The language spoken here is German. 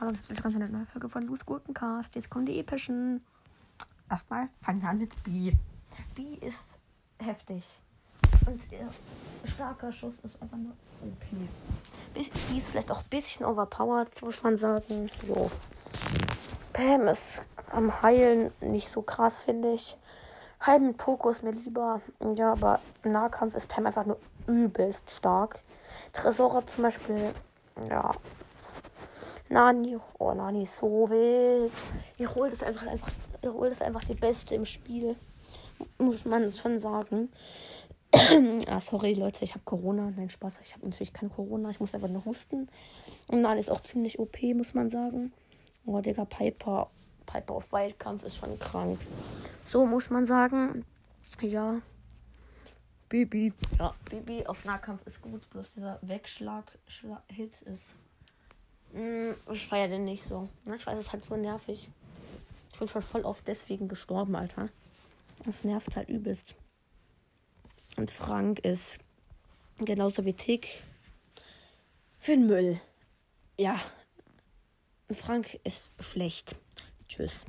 Hallo, willkommen zu einer neuen Folge von Loose Gurkencast. Jetzt kommen die epischen. Erstmal fangen wir an mit B. B ist heftig. Und ihr starker Schuss ist einfach nur OP. B ist vielleicht auch ein bisschen overpowered, muss man sagen. So. Pam ist am Heilen nicht so krass, finde ich. Halben Poco ist mir lieber. Ja, aber Nahkampf ist Pam einfach nur übelst stark. Tresora zum Beispiel, ja. Nani, oh Nani ist so wild. Ihr holt es einfach, einfach, ihr holt es einfach die Beste im Spiel. Muss man schon sagen. ah, sorry Leute, ich habe Corona. Nein, Spaß, ich habe natürlich kein Corona. Ich muss einfach nur husten. Und Nani ist auch ziemlich OP, muss man sagen. Oh, Digga, Piper. Piper auf Wildkampf ist schon krank. So muss man sagen. Ja. Bibi. Ja, Bibi auf Nahkampf ist gut. Bloß dieser Wegschlag-Hit ist. Mh, ich feiere den nicht so. Manchmal ist es halt so nervig. Ich bin schon voll oft deswegen gestorben, Alter. Das nervt halt übelst. Und Frank ist genauso wie Tick für den Müll. Ja, Frank ist schlecht. Tschüss.